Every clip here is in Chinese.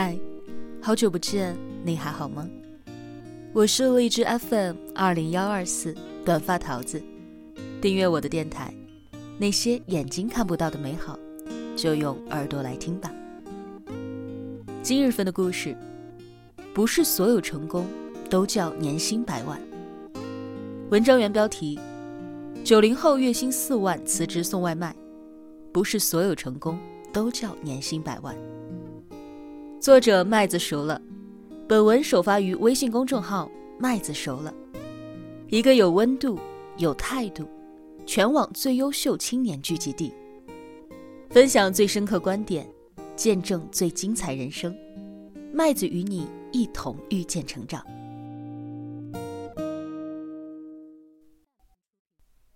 嗨，好久不见，你还好吗？我是荔枝 FM 二零幺二四短发桃子，订阅我的电台，那些眼睛看不到的美好，就用耳朵来听吧。今日份的故事，不是所有成功都叫年薪百万。文章原标题：九零后月薪四万辞职送外卖，不是所有成功都叫年薪百万。作者麦子熟了，本文首发于微信公众号“麦子熟了”，一个有温度、有态度、全网最优秀青年聚集地，分享最深刻观点，见证最精彩人生。麦子与你一同遇见成长。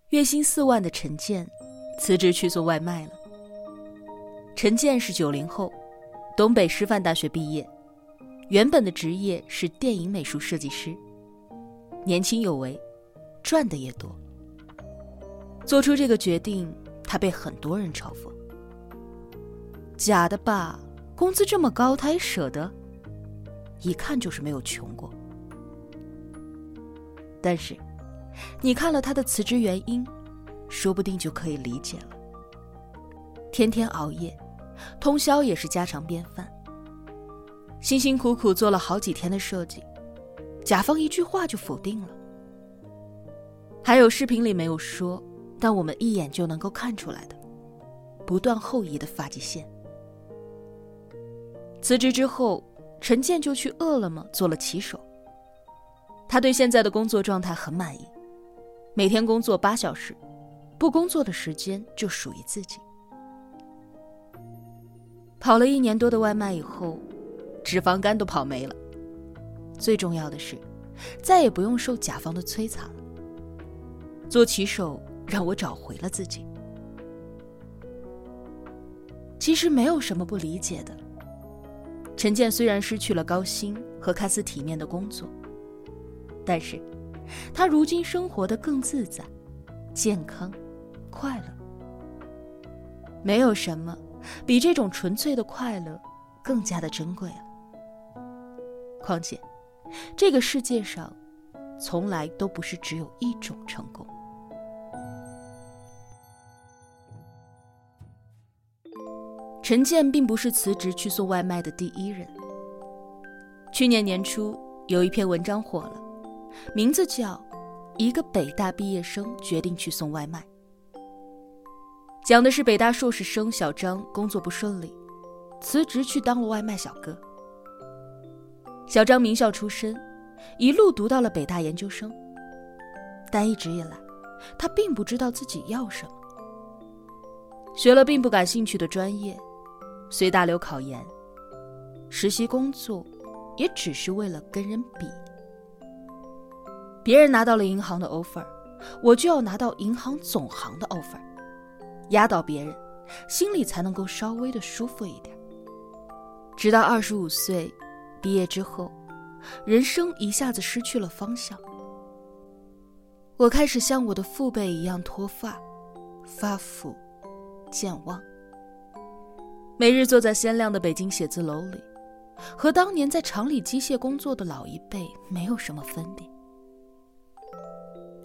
月薪四万的陈建辞职去做外卖了。陈建是九零后。东北师范大学毕业，原本的职业是电影美术设计师。年轻有为，赚的也多。做出这个决定，他被很多人嘲讽：“假的吧？工资这么高，他也舍得？一看就是没有穷过。”但是，你看了他的辞职原因，说不定就可以理解了。天天熬夜。通宵也是家常便饭。辛辛苦苦做了好几天的设计，甲方一句话就否定了。还有视频里没有说，但我们一眼就能够看出来的，不断后移的发际线。辞职之后，陈建就去饿了么做了骑手。他对现在的工作状态很满意，每天工作八小时，不工作的时间就属于自己。跑了一年多的外卖以后，脂肪肝都跑没了。最重要的是，再也不用受甲方的摧残了。做骑手让我找回了自己。其实没有什么不理解的。陈建虽然失去了高薪和看似体面的工作，但是，他如今生活的更自在、健康、快乐。没有什么。比这种纯粹的快乐更加的珍贵了。况且，这个世界上从来都不是只有一种成功。陈建并不是辞职去送外卖的第一人。去年年初，有一篇文章火了，名字叫《一个北大毕业生决定去送外卖》。讲的是北大硕士生小张工作不顺利，辞职去当了外卖小哥。小张名校出身，一路读到了北大研究生，但一直以来，他并不知道自己要什么，学了并不感兴趣的专业，随大流考研，实习工作，也只是为了跟人比。别人拿到了银行的 offer，我就要拿到银行总行的 offer。压倒别人，心里才能够稍微的舒服一点。直到二十五岁毕业之后，人生一下子失去了方向。我开始像我的父辈一样脱发、发福、健忘，每日坐在鲜亮的北京写字楼里，和当年在厂里机械工作的老一辈没有什么分别。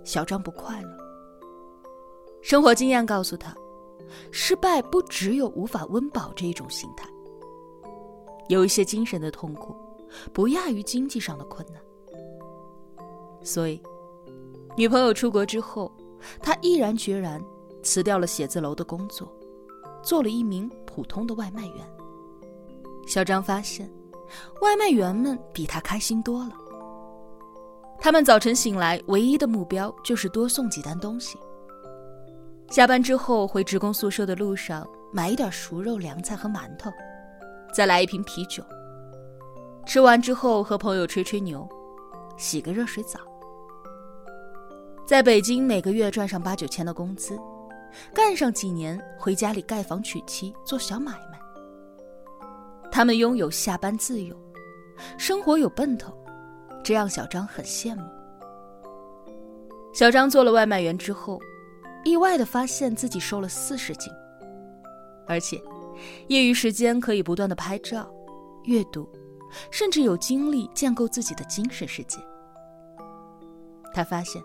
小张不快乐，生活经验告诉他。失败不只有无法温饱这一种心态，有一些精神的痛苦，不亚于经济上的困难。所以，女朋友出国之后，他毅然决然辞掉了写字楼的工作，做了一名普通的外卖员。小张发现，外卖员们比他开心多了。他们早晨醒来，唯一的目标就是多送几单东西。下班之后回职工宿舍的路上，买一点熟肉、凉菜和馒头，再来一瓶啤酒。吃完之后和朋友吹吹牛，洗个热水澡。在北京每个月赚上八九千的工资，干上几年回家里盖房娶妻做小买卖。他们拥有下班自由，生活有奔头，这让小张很羡慕。小张做了外卖员之后。意外的发现自己瘦了四十斤，而且，业余时间可以不断的拍照，阅读，甚至有精力建构自己的精神世界。他发现，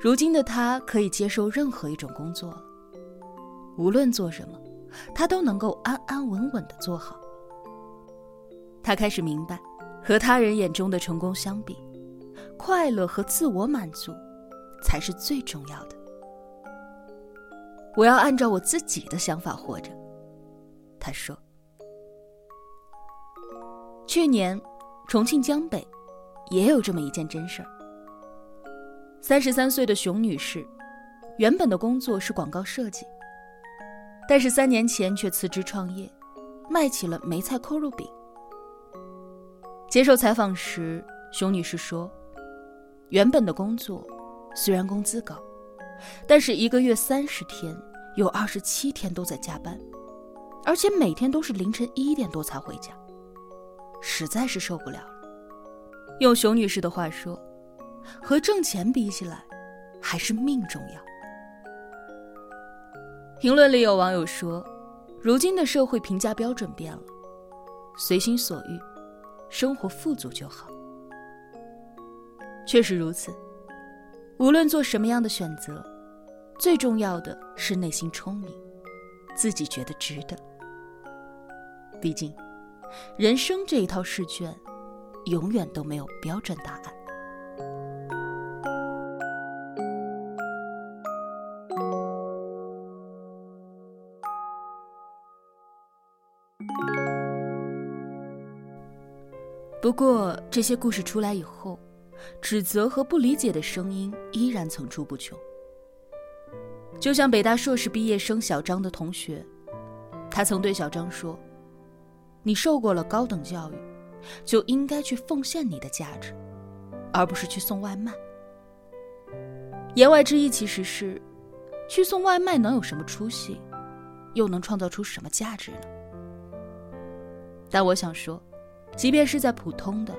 如今的他可以接受任何一种工作了，无论做什么，他都能够安安稳稳的做好。他开始明白，和他人眼中的成功相比，快乐和自我满足才是最重要的。我要按照我自己的想法活着，他说。去年，重庆江北也有这么一件真事儿。三十三岁的熊女士，原本的工作是广告设计，但是三年前却辞职创业，卖起了梅菜扣肉饼。接受采访时，熊女士说：“原本的工作虽然工资高，但是一个月三十天，有二十七天都在加班，而且每天都是凌晨一点多才回家。”实在是受不了了。用熊女士的话说，和挣钱比起来，还是命重要。评论里有网友说，如今的社会评价标准变了，随心所欲，生活富足就好。确实如此，无论做什么样的选择，最重要的是内心聪明，自己觉得值得。毕竟。人生这一套试卷，永远都没有标准答案。不过，这些故事出来以后，指责和不理解的声音依然层出不穷。就像北大硕士毕业生小张的同学，他曾对小张说。你受过了高等教育，就应该去奉献你的价值，而不是去送外卖。言外之意其实是，去送外卖能有什么出息，又能创造出什么价值呢？但我想说，即便是在普通的、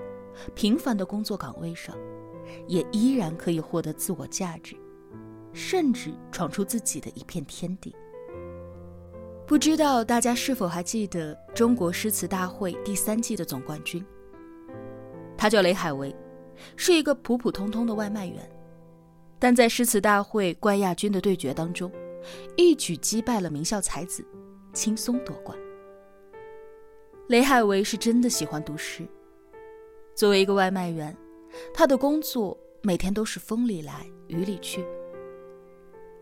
平凡的工作岗位上，也依然可以获得自我价值，甚至闯出自己的一片天地。不知道大家是否还记得中国诗词大会第三季的总冠军？他叫雷海为，是一个普普通通的外卖员，但在诗词大会冠亚军的对决当中，一举击败了名校才子，轻松夺冠。雷海为是真的喜欢读诗，作为一个外卖员，他的工作每天都是风里来雨里去，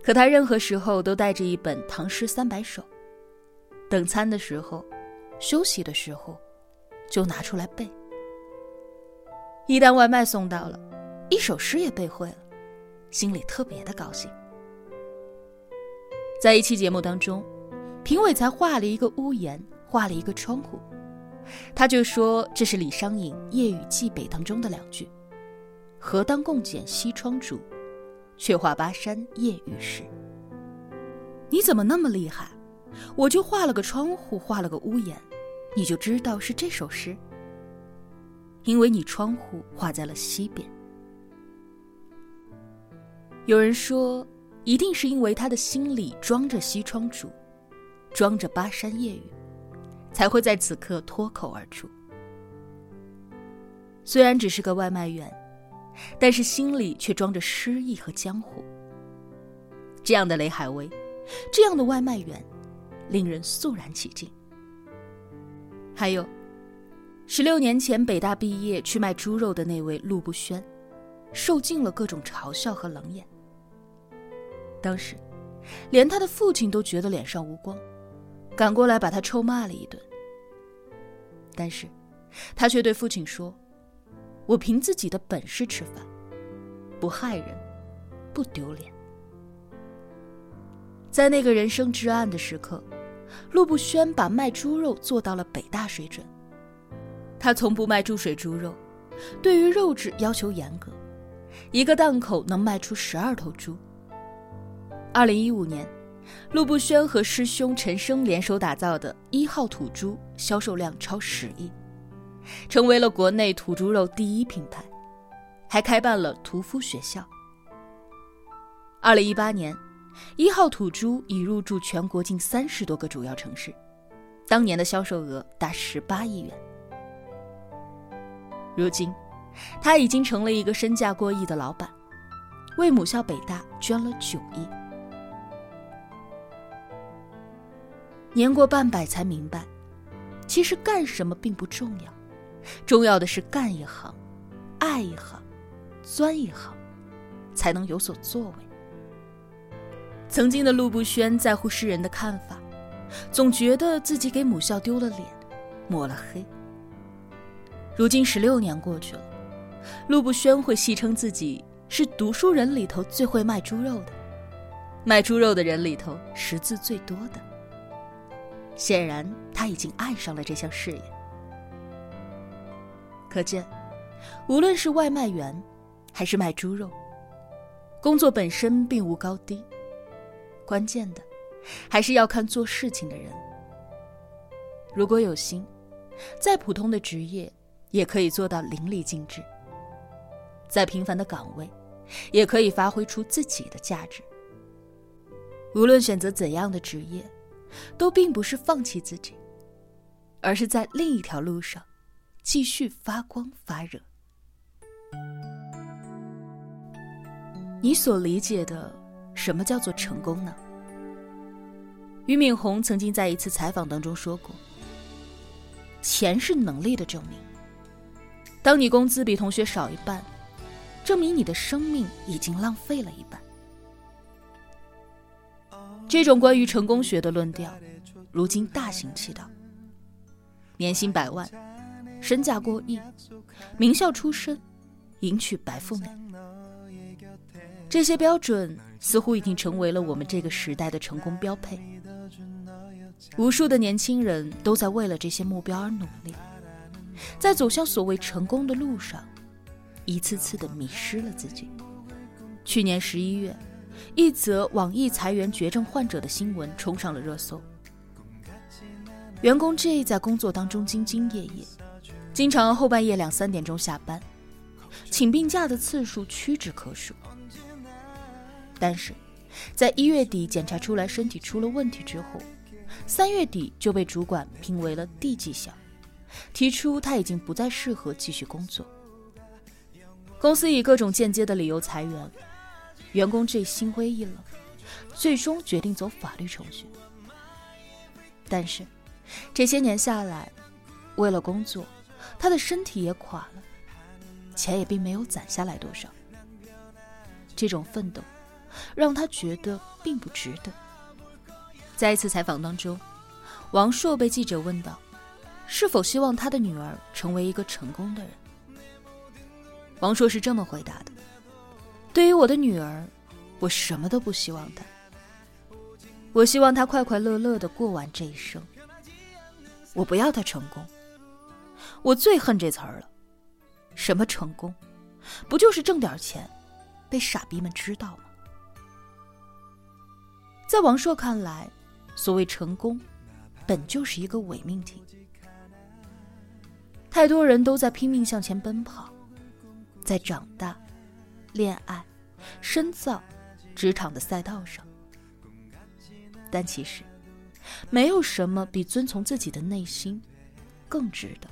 可他任何时候都带着一本《唐诗三百首》。等餐的时候，休息的时候，就拿出来背。一旦外卖送到了，一首诗也背会了，心里特别的高兴。在一期节目当中，评委才画了一个屋檐，画了一个窗户，他就说这是李商隐《夜雨寄北》当中的两句：“何当共剪西窗烛，却话巴山夜雨时。”你怎么那么厉害？我就画了个窗户，画了个屋檐，你就知道是这首诗。因为你窗户画在了西边。有人说，一定是因为他的心里装着西窗烛，装着巴山夜雨，才会在此刻脱口而出。虽然只是个外卖员，但是心里却装着诗意和江湖。这样的雷海威，这样的外卖员。令人肃然起敬。还有，十六年前北大毕业去卖猪肉的那位陆不轩，受尽了各种嘲笑和冷眼。当时，连他的父亲都觉得脸上无光，赶过来把他臭骂了一顿。但是，他却对父亲说：“我凭自己的本事吃饭，不害人，不丢脸。”在那个人生至暗的时刻。陆步轩把卖猪肉做到了北大水准。他从不卖注水猪肉，对于肉质要求严格，一个档口能卖出十二头猪。二零一五年，陆步轩和师兄陈升联手打造的一号土猪销售量超十亿，成为了国内土猪肉第一品牌，还开办了屠夫学校。二零一八年。一号土猪已入驻全国近三十多个主要城市，当年的销售额达十八亿元。如今，他已经成了一个身价过亿的老板，为母校北大捐了九亿。年过半百才明白，其实干什么并不重要，重要的是干一行，爱一行，钻一行，才能有所作为。曾经的陆步轩在乎世人的看法，总觉得自己给母校丢了脸，抹了黑。如今十六年过去了，陆步轩会戏称自己是读书人里头最会卖猪肉的，卖猪肉的人里头识字最多的。显然，他已经爱上了这项事业。可见，无论是外卖员，还是卖猪肉，工作本身并无高低，关键的还是要看做事情的人。如果有心，再普通的职业。也可以做到淋漓尽致，再平凡的岗位，也可以发挥出自己的价值。无论选择怎样的职业，都并不是放弃自己，而是在另一条路上继续发光发热。你所理解的什么叫做成功呢？俞敏洪曾经在一次采访当中说过：“钱是能力的证明。”当你工资比同学少一半，证明你的生命已经浪费了一半。这种关于成功学的论调，如今大行其道。年薪百万，身价过亿，名校出身，迎娶白富美，这些标准似乎已经成为了我们这个时代的成功标配。无数的年轻人都在为了这些目标而努力。在走向所谓成功的路上，一次次的迷失了自己。去年十一月，一则网易裁员绝症患者的新闻冲上了热搜。员工 J 在工作当中兢兢业业，经常后半夜两三点钟下班，请病假的次数屈指可数。但是，在一月底检查出来身体出了问题之后，三月底就被主管评为了 D 绩效。提出他已经不再适合继续工作，公司以各种间接的理由裁员，员工这心灰意冷，最终决定走法律程序。但是，这些年下来，为了工作，他的身体也垮了，钱也并没有攒下来多少。这种奋斗，让他觉得并不值得。在一次采访当中，王朔被记者问到。是否希望他的女儿成为一个成功的人？王朔是这么回答的：“对于我的女儿，我什么都不希望她。我希望她快快乐乐的过完这一生。我不要她成功。我最恨这词儿了。什么成功？不就是挣点钱，被傻逼们知道吗？”在王朔看来，所谓成功，本就是一个伪命题。太多人都在拼命向前奔跑，在长大、恋爱、深造、职场的赛道上，但其实没有什么比遵从自己的内心更值得。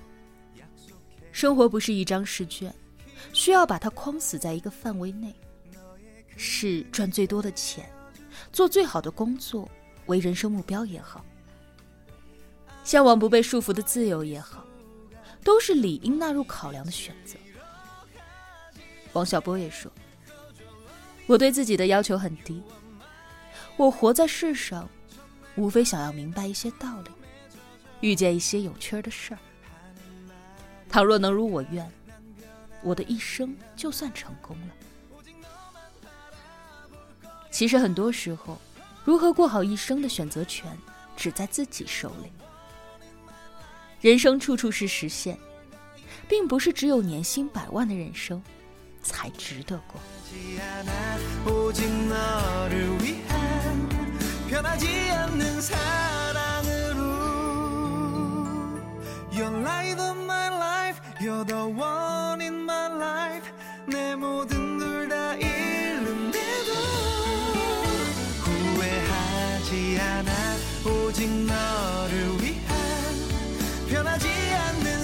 生活不是一张试卷，需要把它框死在一个范围内，是赚最多的钱、做最好的工作为人生目标也好，向往不被束缚的自由也好。都是理应纳入考量的选择。王小波也说：“我对自己的要求很低，我活在世上，无非想要明白一些道理，遇见一些有趣的事儿。倘若能如我愿，我的一生就算成功了。其实很多时候，如何过好一生的选择权，只在自己手里。”人生处处是实现，并不是只有年薪百万的人生才值得过。You're the one in my life. 내 모든 걸 다 잃는데도 후회하지 않아. 오직 너를 위한 변하지 않는